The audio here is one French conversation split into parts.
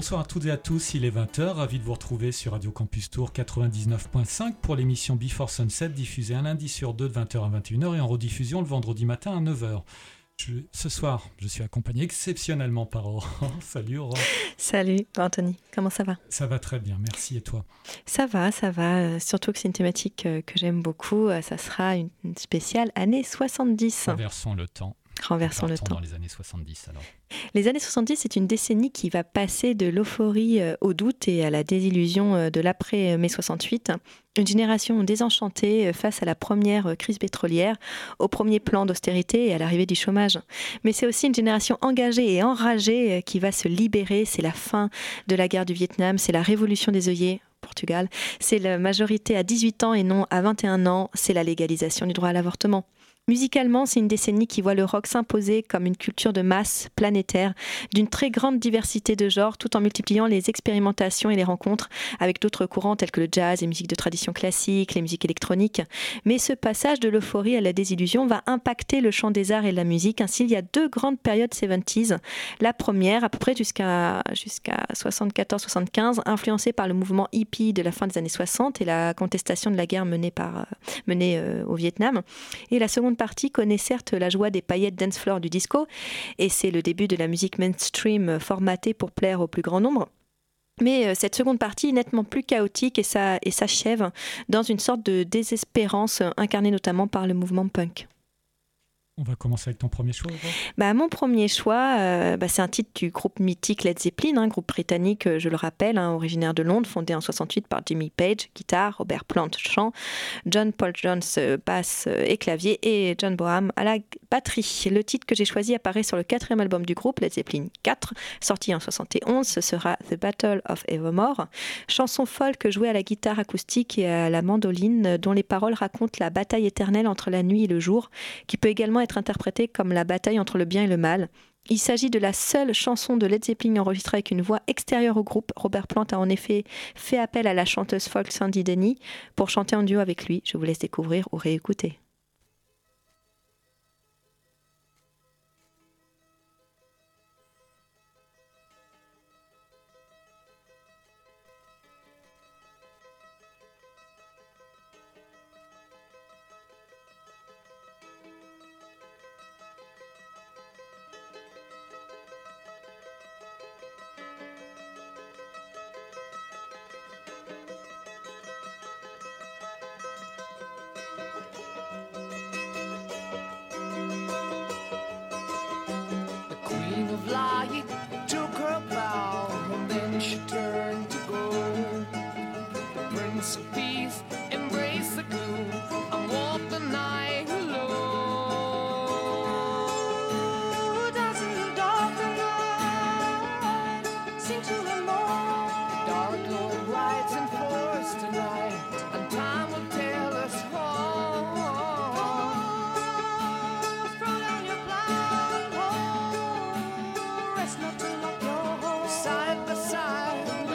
Bonsoir à toutes et à tous, il est 20h, ravi de vous retrouver sur Radio Campus Tour 99.5 pour l'émission Before Sunset diffusée un lundi sur deux de 20h à 21h et en rediffusion le vendredi matin à 9h. ce soir, je suis accompagné exceptionnellement par Aurore. Salut Aurore. Salut Anthony, comment ça va? Ça va très bien, merci et toi? Ça va, ça va, euh, surtout que c'est une thématique euh, que j'aime beaucoup, euh, ça sera une spéciale année 70. Inversons le temps. Renversons le temps. Dans les années 70 alors. Les années 70, c'est une décennie qui va passer de l'euphorie euh, au doute et à la désillusion euh, de l'après-mai 68. Une génération désenchantée euh, face à la première crise pétrolière, au premier plan d'austérité et à l'arrivée du chômage. Mais c'est aussi une génération engagée et enragée qui va se libérer. C'est la fin de la guerre du Vietnam, c'est la révolution des œillets. Portugal, c'est la majorité à 18 ans et non à 21 ans, c'est la légalisation du droit à l'avortement. Musicalement, c'est une décennie qui voit le rock s'imposer comme une culture de masse planétaire, d'une très grande diversité de genres, tout en multipliant les expérimentations et les rencontres avec d'autres courants tels que le jazz, les musiques de tradition classique, les musiques électroniques. Mais ce passage de l'euphorie à la désillusion va impacter le champ des arts et de la musique. Ainsi, il y a deux grandes périodes 70s. La première, à peu près jusqu'à jusqu'à 74-75, influencée par le mouvement hippie de la fin des années 60 et la contestation de la guerre menée, menée euh, au Vietnam. Et la seconde partie connaît certes la joie des paillettes dance floor du disco, et c'est le début de la musique mainstream formatée pour plaire au plus grand nombre. Mais euh, cette seconde partie est nettement plus chaotique et, s'achève dans une sorte de désespérance incarnée notamment par le mouvement punk. On va commencer avec ton premier choix. Bah, mon premier choix, euh, bah, c'est un titre du groupe mythique Led Zeppelin, un groupe britannique, euh, je le rappelle, hein, originaire de Londres, fondé en 68 par Jimmy Page, guitare, Robert Plant, chant, John Paul Jones, euh, basse et clavier, et John Boham à la batterie. Le titre que j'ai choisi apparaît sur le quatrième album du groupe, Led Zeppelin 4, sorti en 71. Ce sera The Battle of Evermore, chanson folk jouée à la guitare acoustique et à la mandoline, dont les paroles racontent la bataille éternelle entre la nuit et le jour, qui peut également être interprétée comme la bataille entre le bien et le mal. Il s'agit de la seule chanson de Led Zeppelin enregistrée avec une voix extérieure au groupe. Robert Plant a en effet fait appel à la chanteuse folk Sandy Denny pour chanter en duo avec lui. Je vous laisse découvrir ou réécouter. Time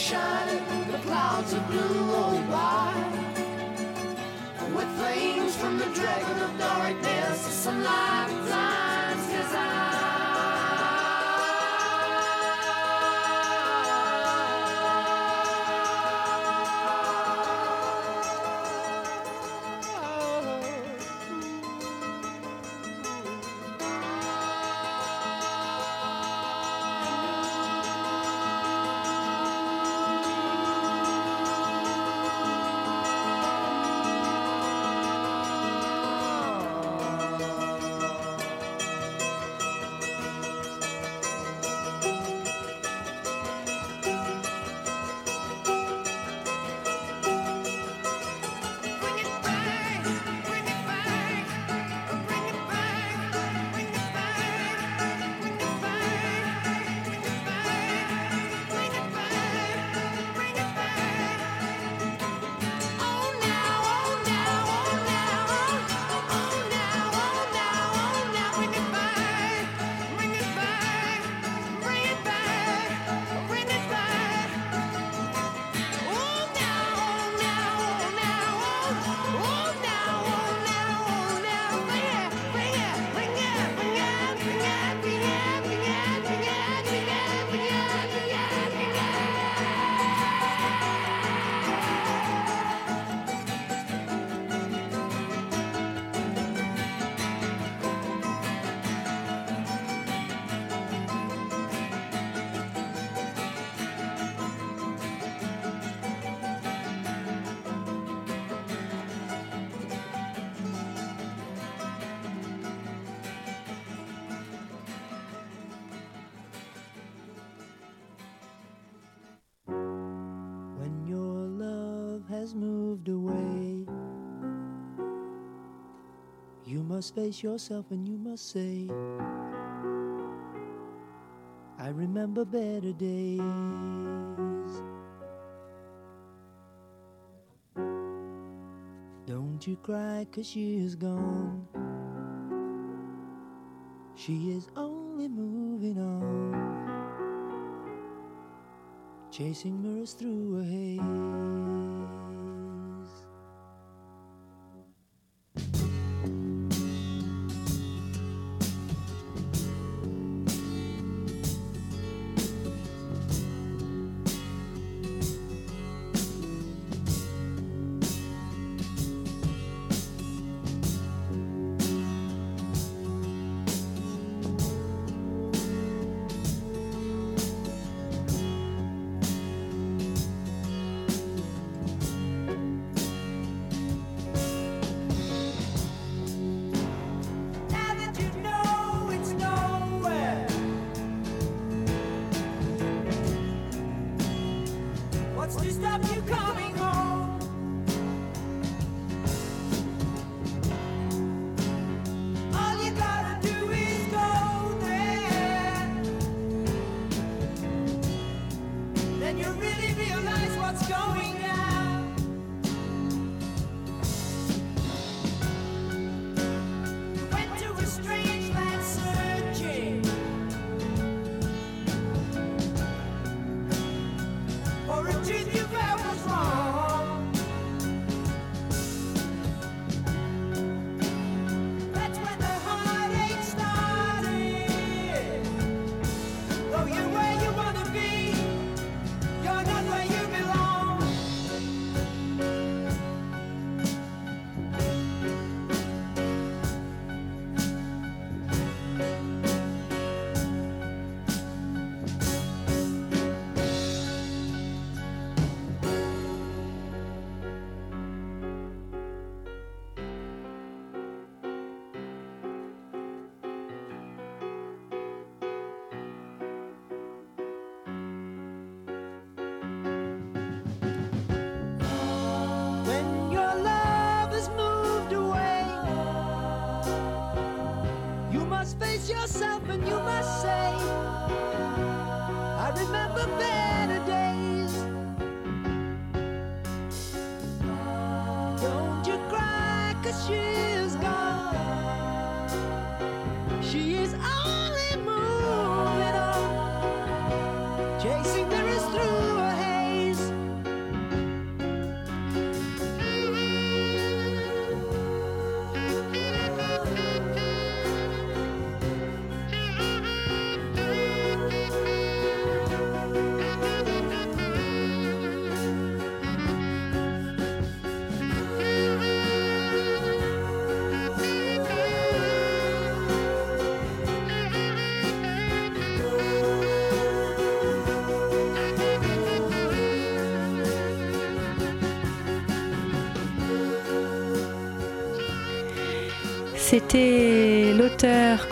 shining, the clouds of blue oh, roll by. With flames from the dragon of darkness, the sunlight. must face yourself and you must say, I remember better days. Don't you cry, cause she is gone. She is only moving on, chasing mirrors through a haze. On,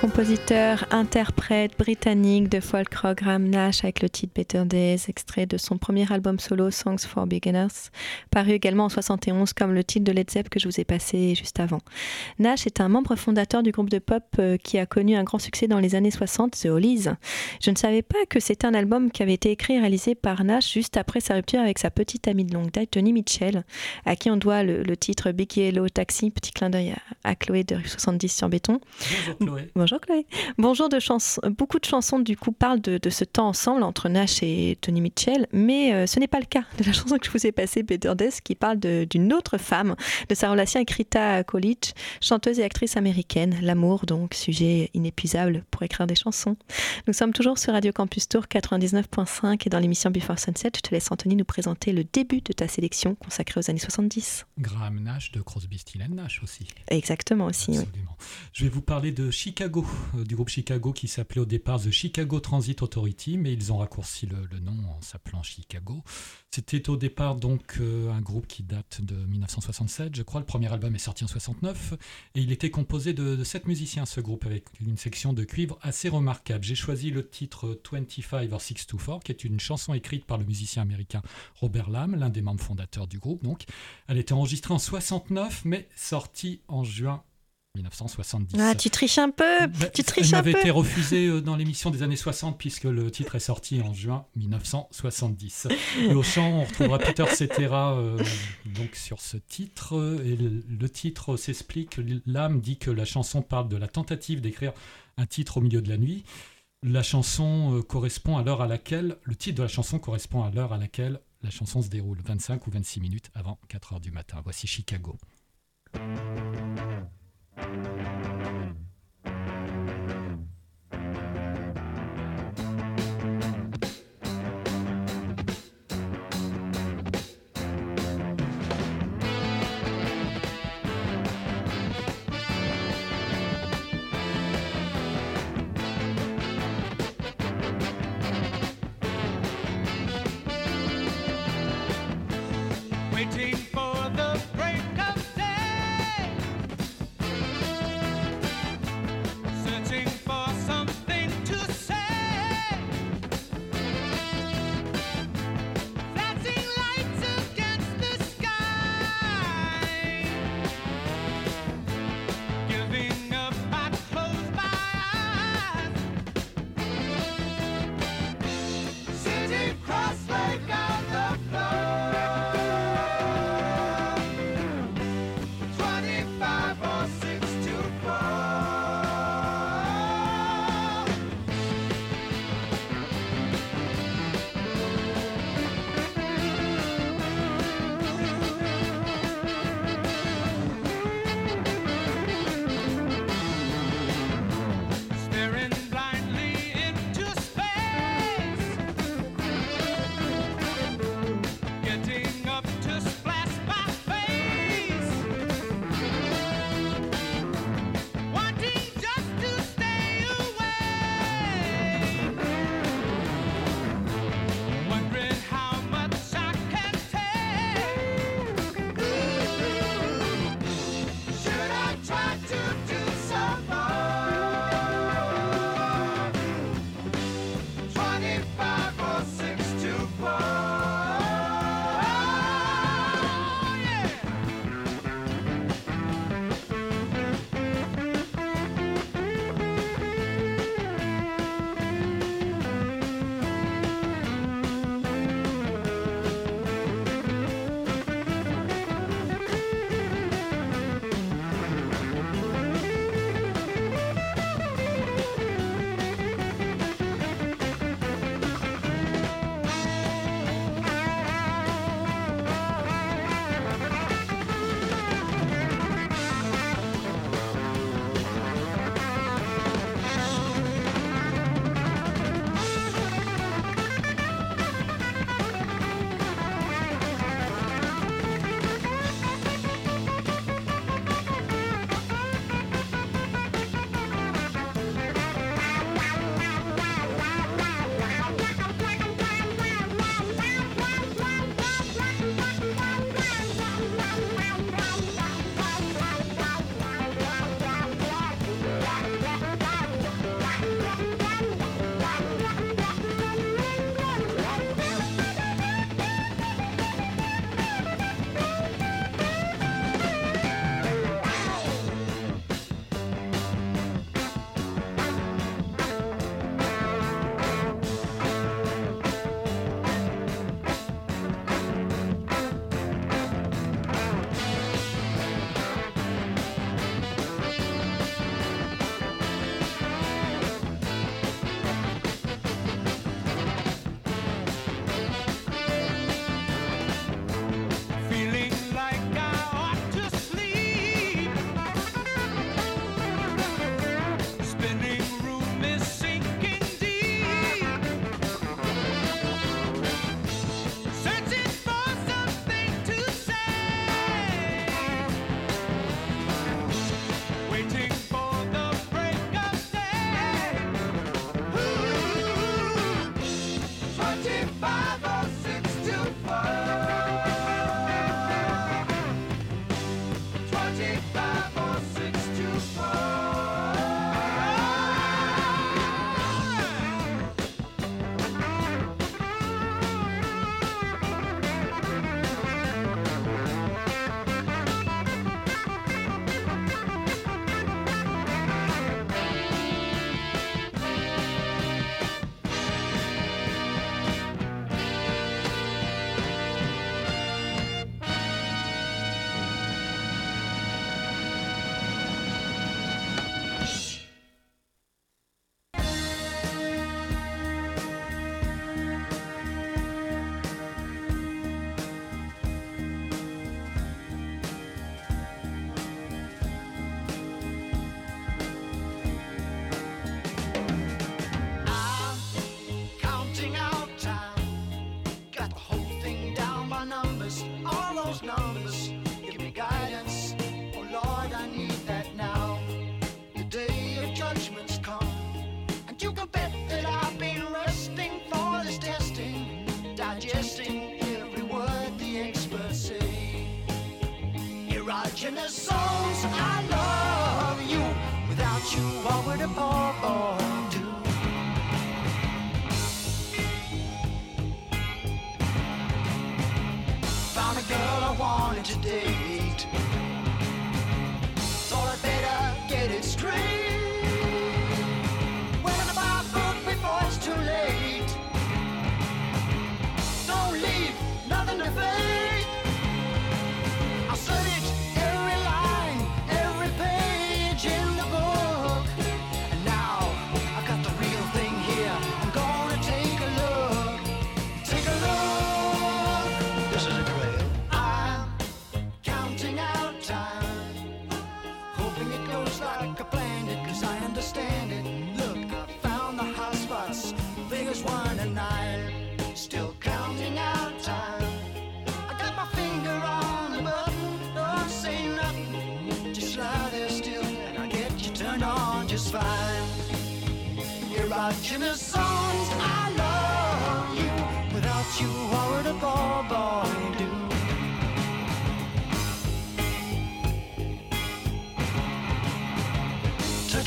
compositeur, interprète britannique de folk rock Graham Nash avec le titre Better Days, extrait de son premier album solo Songs for Beginners, paru également en 71 comme le titre de Led Zepp que je vous ai passé juste avant. Nash est un membre fondateur du groupe de pop euh, qui a connu un grand succès dans les années 60, The Hollies. Je ne savais pas que c'était un album qui avait été écrit et réalisé par Nash juste après sa rupture avec sa petite amie de longue date, Tony Mitchell, à qui on doit le, le titre Big Yellow Taxi, petit clin d'œil à, à Chloé de rue 70 sur béton. Bonjour Chloé. Bonjour Chloé. Bonjour de chansons. Beaucoup de chansons du coup parlent de, de ce temps ensemble entre Nash et Tony Mitchell, mais euh, ce n'est pas le cas de la chanson que je vous ai passée, Better Days, qui parle d'une autre femme, de sa relation avec Rita Coolidge, chanteuse et actrice américaine. L'amour, donc, sujet inépuisable pour écrire des chansons. Nous sommes toujours sur Radio Campus Tour 99.5 et dans l'émission Before Sunset, je te laisse Anthony nous présenter le début de ta sélection consacrée aux années 70. Graham Nash de Crosby, Still and Nash aussi. Exactement aussi, oui. Absolument. Je vais vous parler de Chicago, euh, du groupe Chicago qui au départ The Chicago Transit Authority, mais ils ont raccourci le, nom en s'appelant Chicago. C'était au départ donc euh, un groupe qui date de 1967, je crois. Le premier album est sorti en 69 et il était composé de, de sept musiciens, ce groupe, avec une section de cuivre assez remarquable. J'ai choisi le titre 25 or 624, qui est une chanson écrite par le musicien américain Robert Lamb, l'un des membres fondateurs du groupe. Donc, elle était enregistrée en 69, mais sortie en juin 1970. Ah, tu triches un peu Bah, Tu elle triches un m'avait peu été refusée euh, dans l'émission des années 60 puisque le titre est sorti en juin 1970. Et au chant, on retrouvera Peter Cetera euh, donc sur ce titre. Et le, le titre s'explique. L'âme dit que la chanson parle de la tentative d'écrire un titre au milieu de la nuit. La chanson euh, correspond à l'heure à laquelle, le titre de la chanson correspond à l'heure à laquelle la chanson se déroule, 25 ou 26 minutes avant 4 heures du matin. Voici Chicago. Thank you.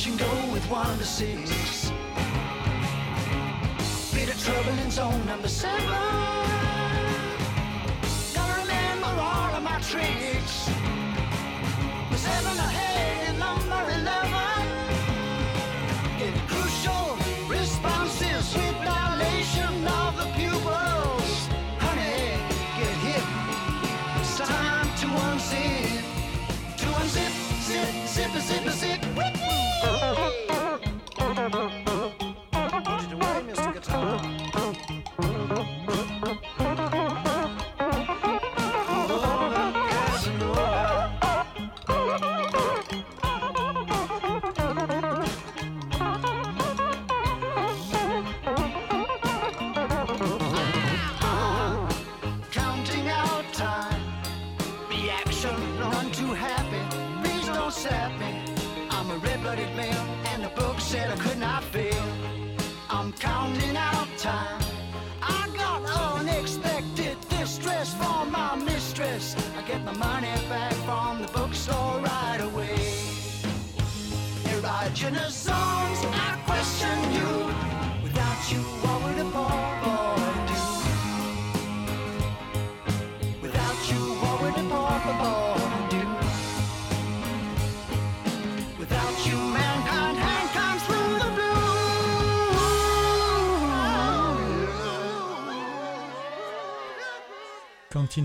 And go with one to six. Bit of trouble in zone number seven. Gotta remember all of my tricks.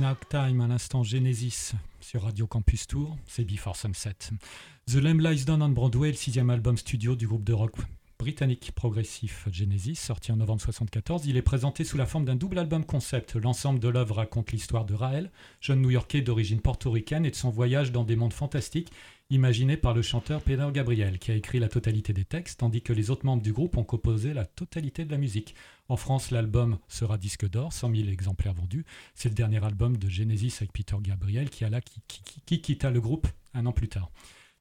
Out Time à l'instant Genesis sur Radio Campus Tour, c'est Before Sunset. The Lamb Lies Down on Broadway, le sixième album studio du groupe de rock britannique progressif Genesis, sorti en novembre 1974. Il est présenté sous la forme d'un double album concept. L'ensemble de l'œuvre raconte l'histoire de Raël, jeune New-Yorkais d'origine portoricaine, et de son voyage dans des mondes fantastiques imaginés par le chanteur Peter Gabriel, qui a écrit la totalité des textes, tandis que les autres membres du groupe ont composé la totalité de la musique. En France, l'album sera disque d'or, 100 000 exemplaires vendus. C'est le dernier album de Genesis avec Peter Gabriel, qui, a là, qui quitta le groupe un an plus tard.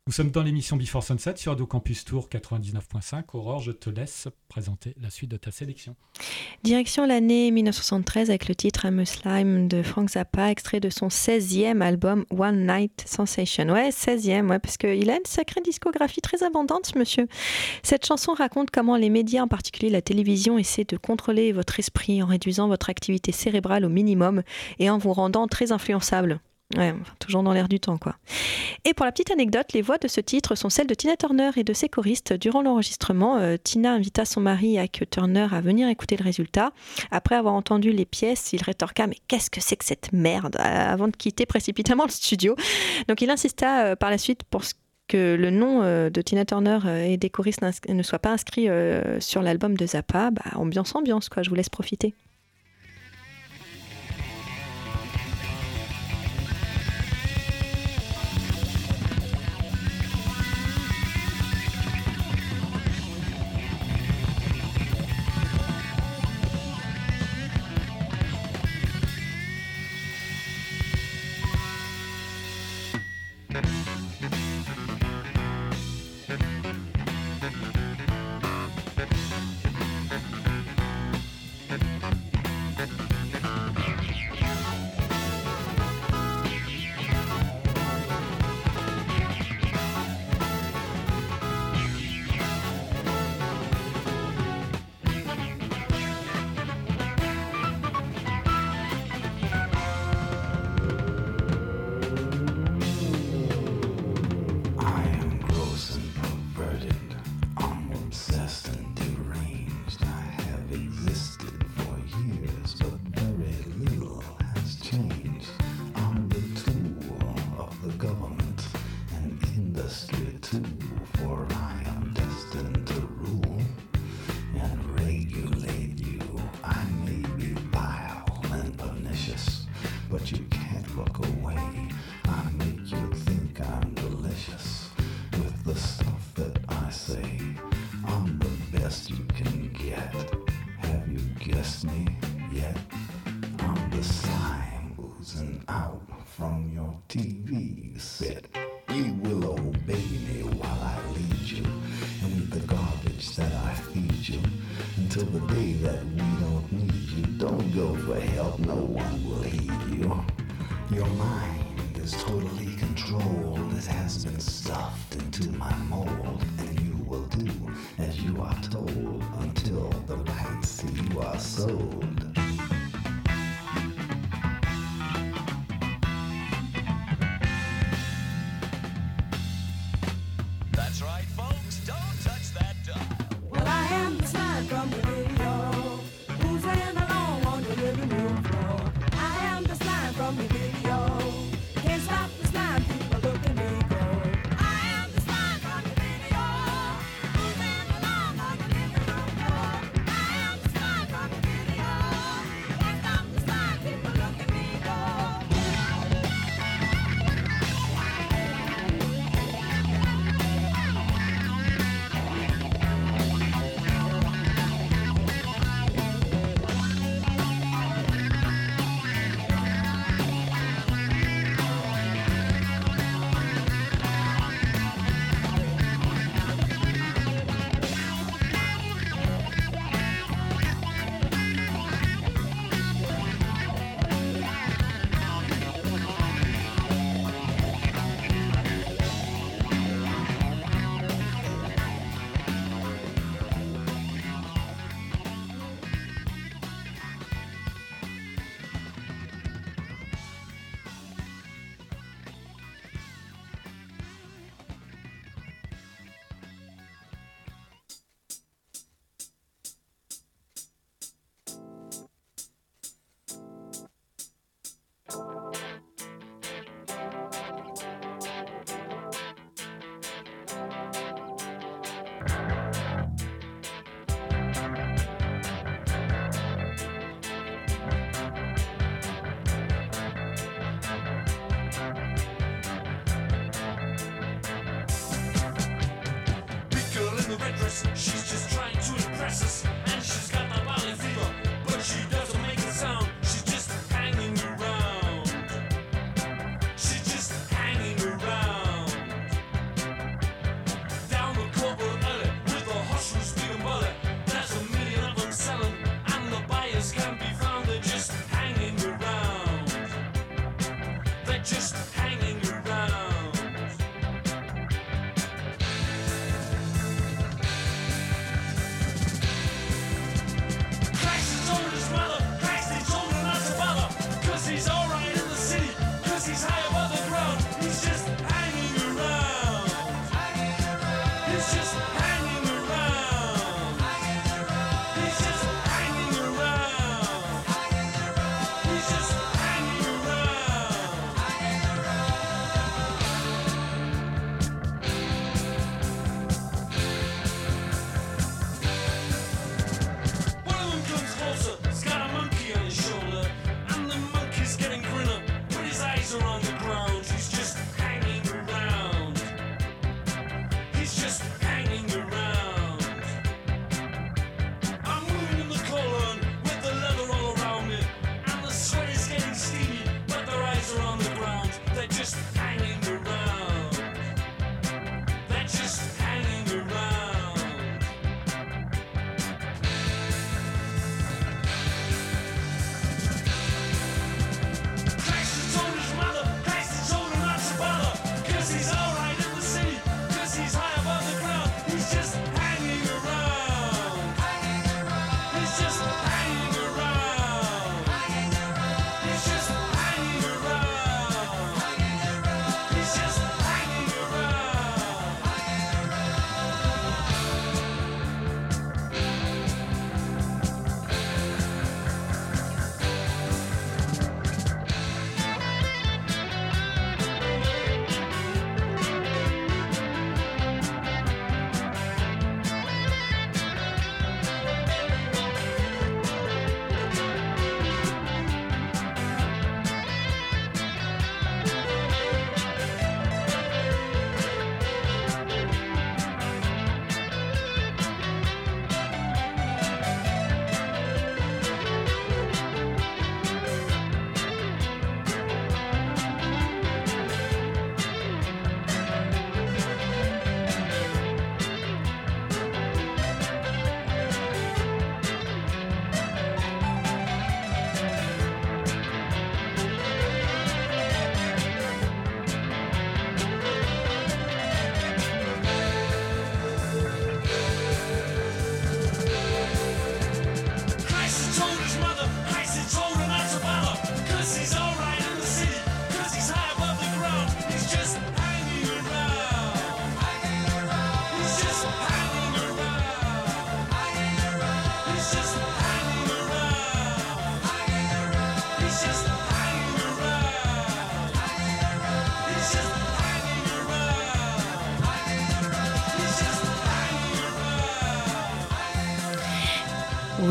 Nous sommes dans l'émission Before Sunset sur Radio Campus Tour 99.5. Aurore, je te laisse présenter la suite de ta sélection. Direction l'année 1973 avec le titre I'm a Slime de Frank Zappa, extrait de son 16e album One Night Sensation. Ouais, 16e, ouais, parce qu'il a une sacrée discographie très abondante, monsieur. Cette chanson raconte comment les médias, en particulier la télévision, essaient de contrôler votre esprit en réduisant votre activité cérébrale au minimum et en vous rendant très influençable. Toujours dans l'air du temps, quoi. Et pour la petite anecdote, les voix de ce titre sont celles de Tina Turner et de ses choristes. Durant l'enregistrement, euh, Tina invita son mari, Ike Turner, à venir écouter le résultat. Après avoir entendu les pièces, il rétorqua Mais qu'est-ce que c'est que cette merde euh, avant de quitter précipitamment le studio. Donc il insista euh, par la suite pour que le nom de Tina Turner et des choristes ne soit pas inscrit sur l'album de Zappa. Bah, ambiance, ambiance, quoi. Je vous laisse profiter.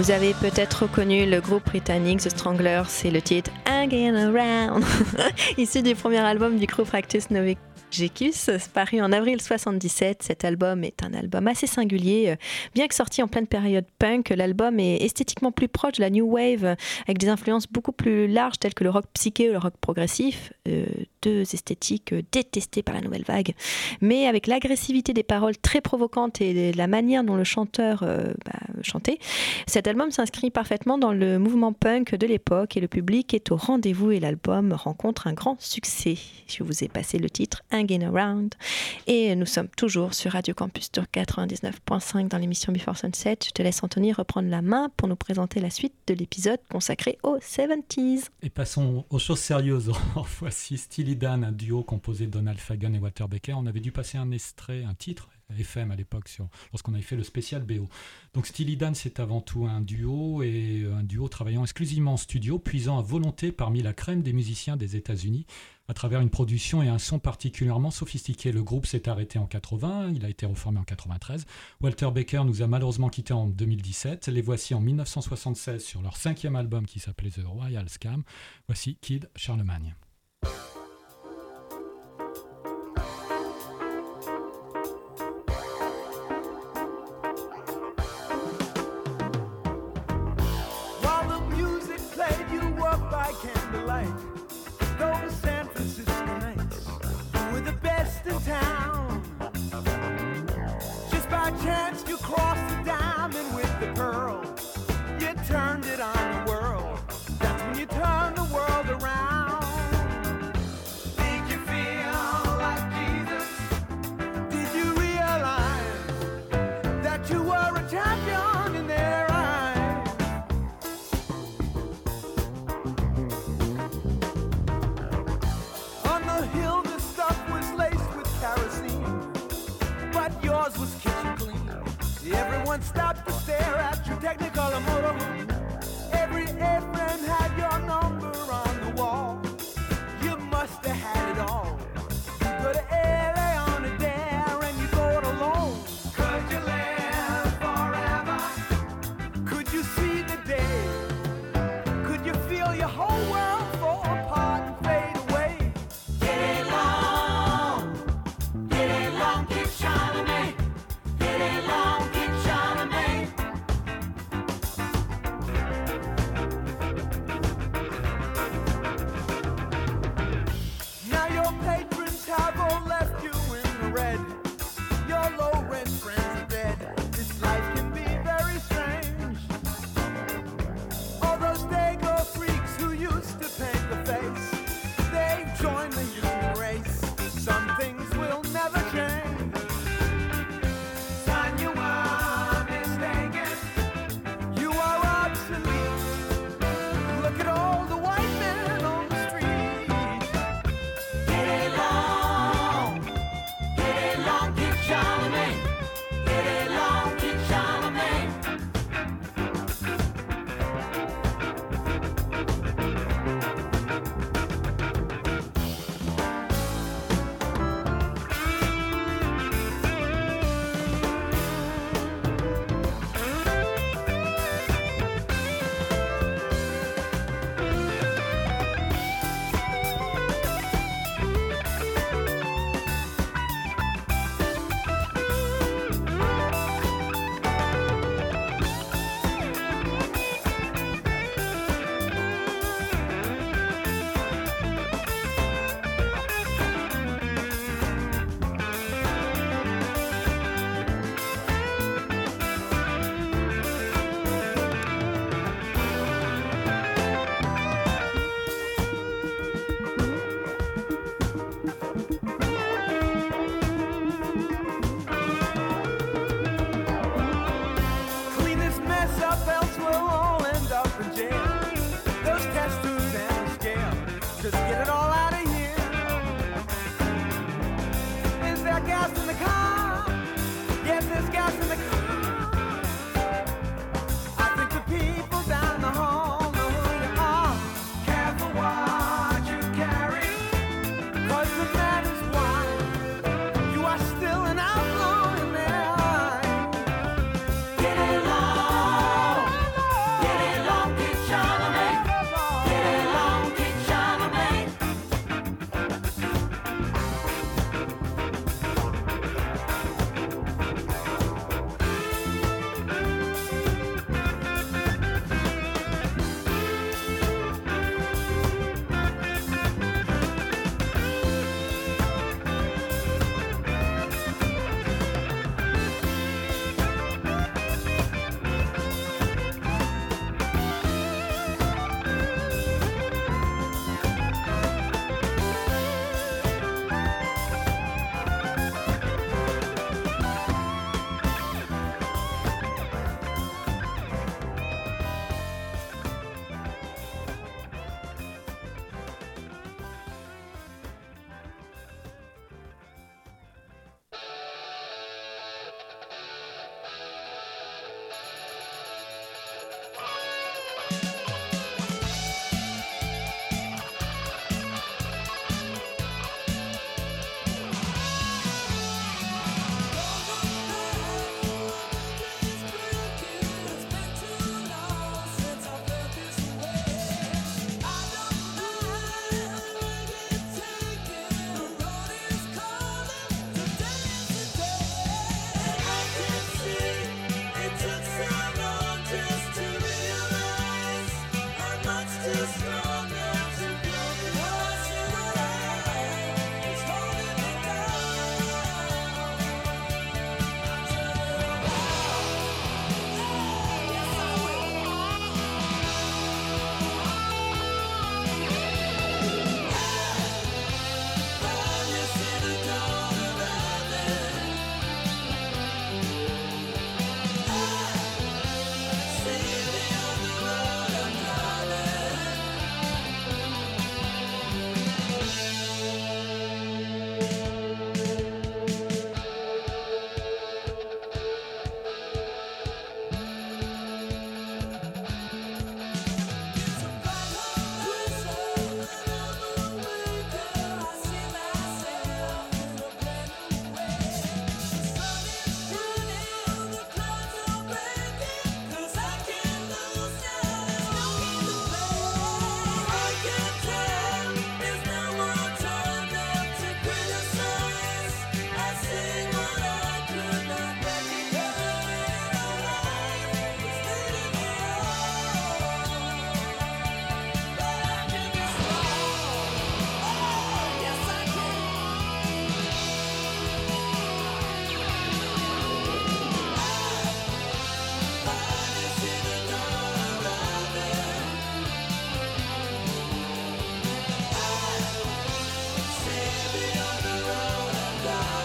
Vous avez peut-être reconnu le groupe britannique The Stranglers, c'est le titre Again Around, issu du premier album du groupe Actus Novicus, paru en avril 77. Cet album est un album assez singulier. Euh, Bien que sorti en pleine période punk, l'album est esthétiquement plus proche de la new wave, avec des influences beaucoup plus larges telles que le rock psyché ou le rock progressif, euh, deux esthétiques euh, détestées par la nouvelle vague mais avec l'agressivité des paroles très provocantes et la manière dont le chanteur euh, bah, chantait, cet album s'inscrit parfaitement dans le mouvement punk de l'époque et le public est au rendez-vous et l'album rencontre un grand succès. Je vous ai passé le titre Hanging Around et nous sommes toujours sur Radio Campus Tour 99.5 dans l'émission Before Sunset. Je te laisse Anthony reprendre la main pour nous présenter la suite de l'épisode consacré aux 70s. Et passons aux choses sérieuses. Voici Steely Dan, un duo composé de Donald Fagan et Walter Becker. On avait dû passer un extrait, un titre FM à l'époque, lorsqu'on avait fait le spécial BO. Donc Steely Dan, c'est avant tout un duo, et un duo travaillant exclusivement en studio, puisant à volonté parmi la crème des musiciens des États-Unis, à travers une production et un son particulièrement sophistiqué. Le groupe s'est arrêté en 80, il a été reformé en 93. Walter Becker nous a malheureusement quittés en 2017. Les voici en 1976 sur leur cinquième album qui s'appelait The Royal Scam. Voici Kid Charlemagne. Stopped to stare at your Technicolor motorhome. living on the road and die.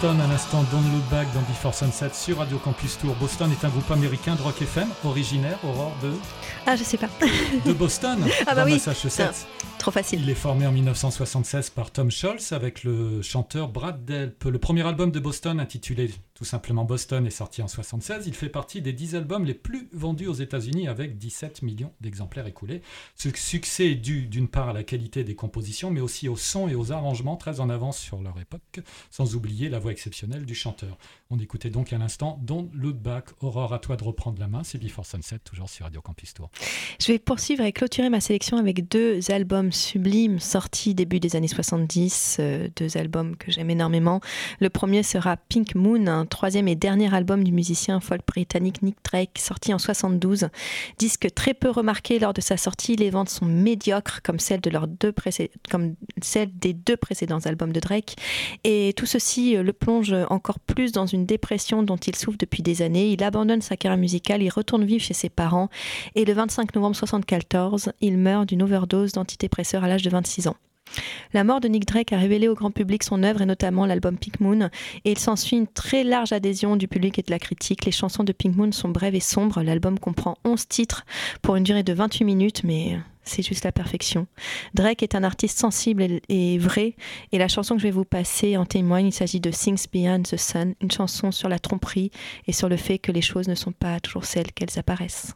Boston à l'instant Don't Look Back dans Before Sunset sur Radio Campus Tour. Boston est un groupe américain de rock FM originaire, Aurore de, Ah, je sais pas. de Boston, Ah bah dans oui. Massachusetts. Trop facile. Il est formé en 1976 par Tom Scholz avec le chanteur Brad Delp. Le premier album de Boston, intitulé tout simplement Boston, est sorti en 76. Il fait partie des 10 albums les plus vendus aux États-Unis avec 17 millions d'exemplaires écoulés. Ce succès est dû d'une part à la qualité des compositions, mais aussi au son et aux arrangements très en avance sur leur époque, sans oublier la voix exceptionnelle du chanteur. On écoutait donc à l'instant Don't Look Back. Aurore, à toi de reprendre la main. C'est Before Sunset, toujours sur Radio Campus Tour. Je vais poursuivre et clôturer ma sélection avec deux albums sublimes sortis début des années 70, euh, deux albums que j'aime énormément. Le premier sera Pink Moon, un troisième et dernier album du musicien folk britannique Nick Drake, sorti en 72. Disque très peu remarqué lors de sa sortie, les ventes sont médiocres comme celles, des deux précédents albums de Drake. Et tout ceci euh, le plonge encore plus dans une dépression dont il souffre depuis des années. Il abandonne sa carrière musicale, il retourne vivre chez ses parents et le 25 novembre 1974, il meurt d'une overdose d'antidépresseurs à l'âge de 26 ans. La mort de Nick Drake a révélé au grand public son œuvre et notamment l'album Pink Moon et il s'ensuit une très large adhésion du public et de la critique. Les chansons de Pink Moon sont brèves et sombres. L'album comprend 11 titres pour une durée de 28 minutes mais c'est juste la perfection. Drake est un artiste sensible et, vrai et la chanson que je vais vous passer en témoigne. Il s'agit de Things Beyond the Sun, une chanson sur la tromperie et sur le fait que les choses ne sont pas toujours celles qu'elles apparaissent.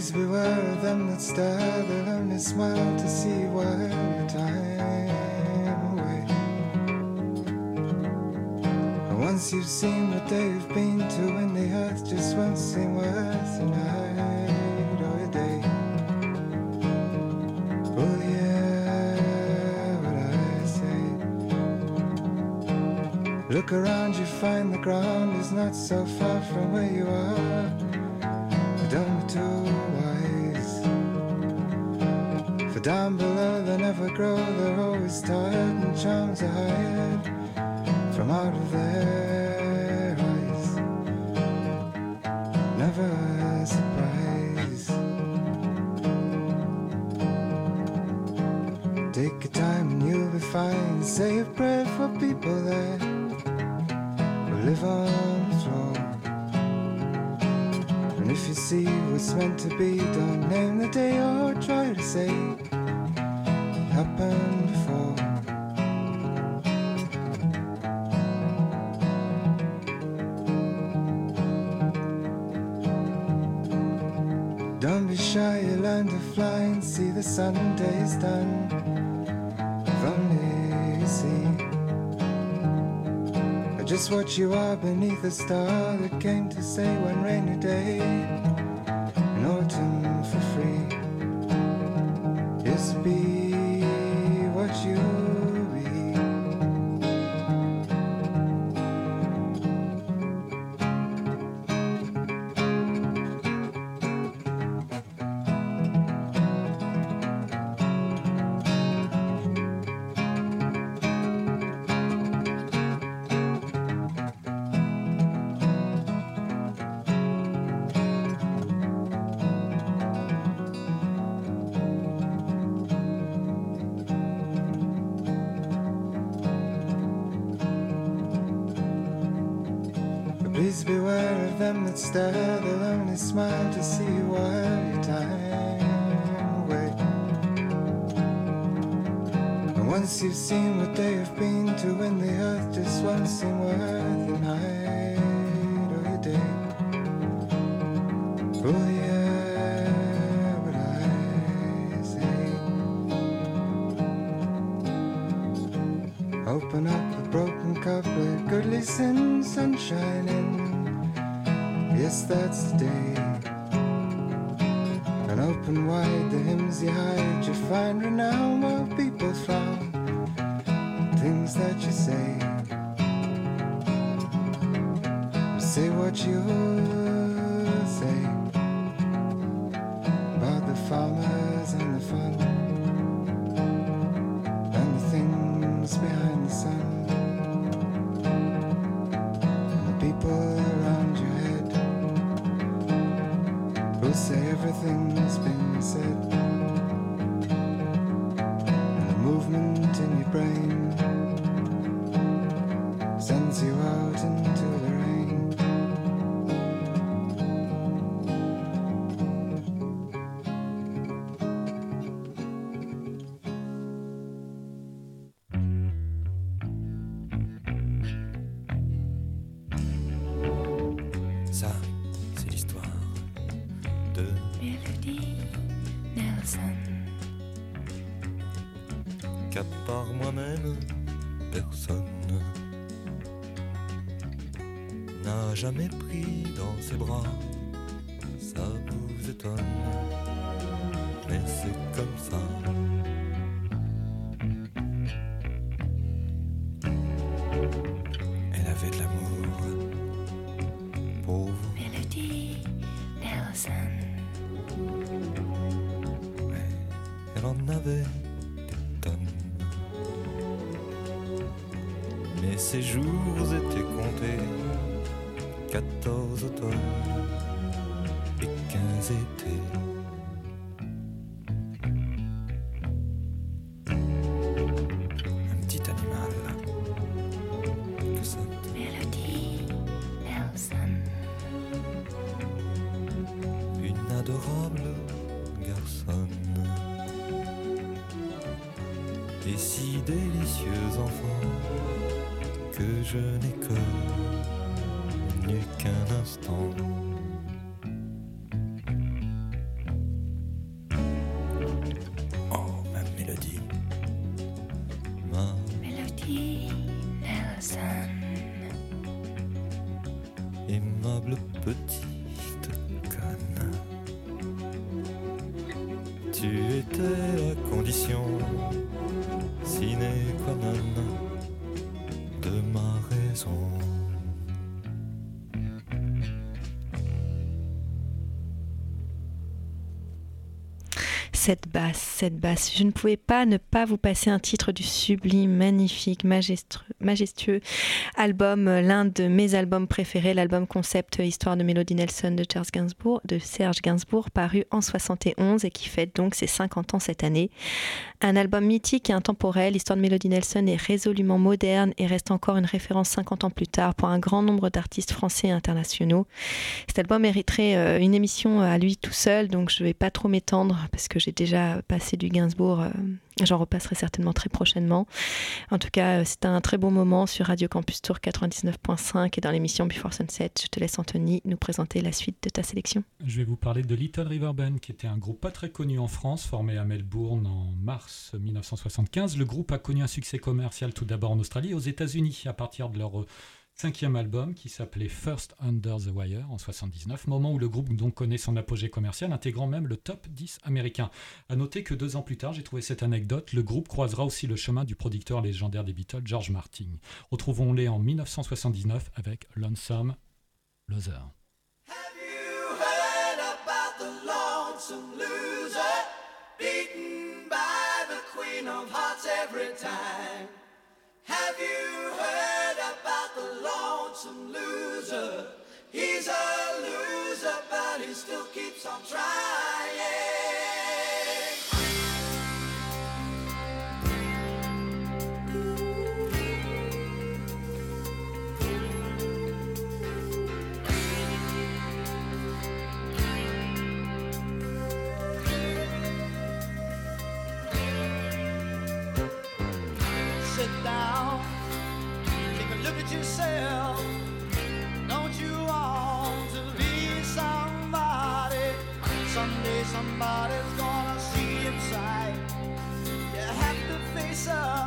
Please beware of them that stare, they'll only smile to see while your time away. Once you've seen what they've been to, and the earth just won't seem worth a night or a day. Oh yeah, what I say. Look around, you find the ground is not so far from where you are. Be too wise. For down below they never grow, they're always tired and charms are hired from out of their eyes. Never a surprise. Take your time and you'll be fine. Say a prayer for people that will live on see what's meant to be, don't name the day or try to say it happened before. Don't be shy, you learn to fly and see the Sunday's what you are beneath a star that came to say one rainy day in autumn for free. Once you've seen what they have been to, when the earth just won't seem worth a night or a day. Oh yeah, what I say. Open up a broken cup, let goodly listen, sunshine in. Yes, that's the day. And open wide the hymns you hide, you find renown while people frown. Things that you say. Say what you avait des. Mais ses jours étaient comptés. 14 automnes et 15 étés. Cette basse. Je ne pouvais pas ne pas vous passer un titre du sublime, magnifique, majestueux, majestueux album, euh, l'un de mes albums préférés, l'album concept euh, Histoire de Mélodie Nelson de, Serge Gainsbourg, paru en 71 et qui fête donc ses 50 ans cette année. Un album mythique et intemporel, l'histoire de Mélodie Nelson est résolument moderne et reste encore une référence 50 ans plus tard pour un grand nombre d'artistes français et internationaux. Cet album mériterait euh, une émission à lui tout seul, donc je ne vais pas trop m'étendre parce que j'ai déjà passé du Gainsbourg. J'en repasserai certainement très prochainement. En tout cas, euh, c'était un très bon moment sur Radio Campus Tour 99.5 et dans l'émission Before Sunset. Je te laisse, Anthony, nous présenter la suite de ta sélection. Je vais vous parler de Little River Band, qui était un groupe pas très connu en France, formé à Melbourne en mars 1975. Le groupe a connu un succès commercial tout d'abord en Australie et aux États-Unis à partir de leur euh, cinquième album qui s'appelait First Under the Wire en 79, moment où le groupe connaît son apogée commercial, intégrant même le top 10 américain. À noter que deux ans plus tard, j'ai trouvé cette anecdote, le groupe croisera aussi le chemin du producteur légendaire des Beatles, George Martin. Retrouvons-les en 1979 avec Lonesome Loser. Have you heard lonesome loser? He's a loser, but he still keeps on trying. sorry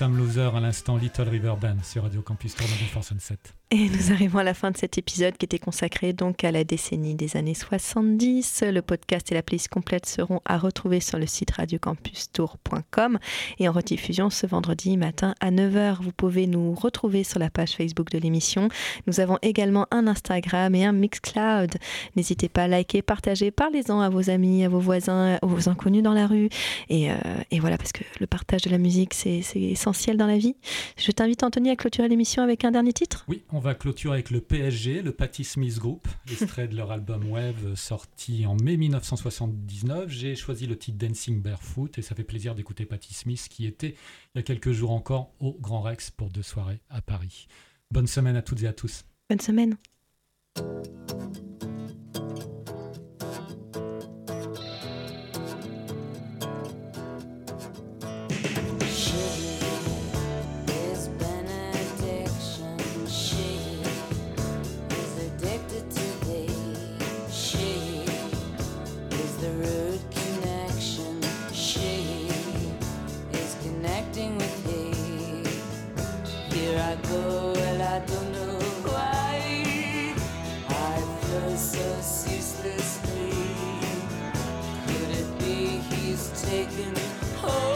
Lonesome Loser à l'instant Little River Band sur Radio Campus Tour Before Sunset. Et nous arrivons à la fin de cet épisode qui était consacré donc à la décennie des années 70. Le podcast et la playlist complète seront à retrouver sur le site radiocampustour.com et en rediffusion ce vendredi matin à 9h. Vous pouvez nous retrouver sur la page Facebook de l'émission. Nous avons également un Instagram et un Mixcloud. N'hésitez pas à liker, partager, parlez-en à vos amis, à vos voisins, vos inconnus dans la rue. Et, euh, et voilà, parce que le partage de la musique, c'est essentiel dans la vie. Je t'invite Anthony à clôturer l'émission avec un dernier titre. Oui, on va clôturer avec le PSG, le Patti Smith Group, extrait de leur album Wave sorti en mai 1979. J'ai choisi le titre Dancing Barefoot et ça fait plaisir d'écouter Patti Smith qui était il y a quelques jours encore au Grand Rex pour deux soirées à Paris. Bonne semaine à toutes et à tous. Bonne semaine. Oh.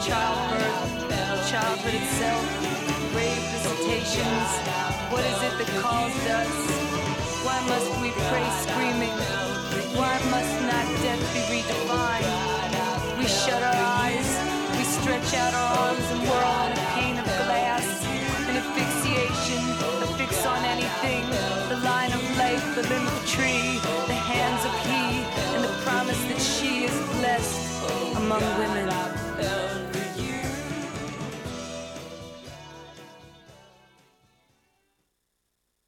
Childbirth, childhood itself, grave visitations. What is it that calls us? Why must we pray screaming? Why must not death be redefined? We shut our eyes, we stretch out our arms and whirl in a pane of glass. An asphyxiation, a fix on anything. The line of life, the limb of tree, the hands of he, and the promise that she is blessed among women.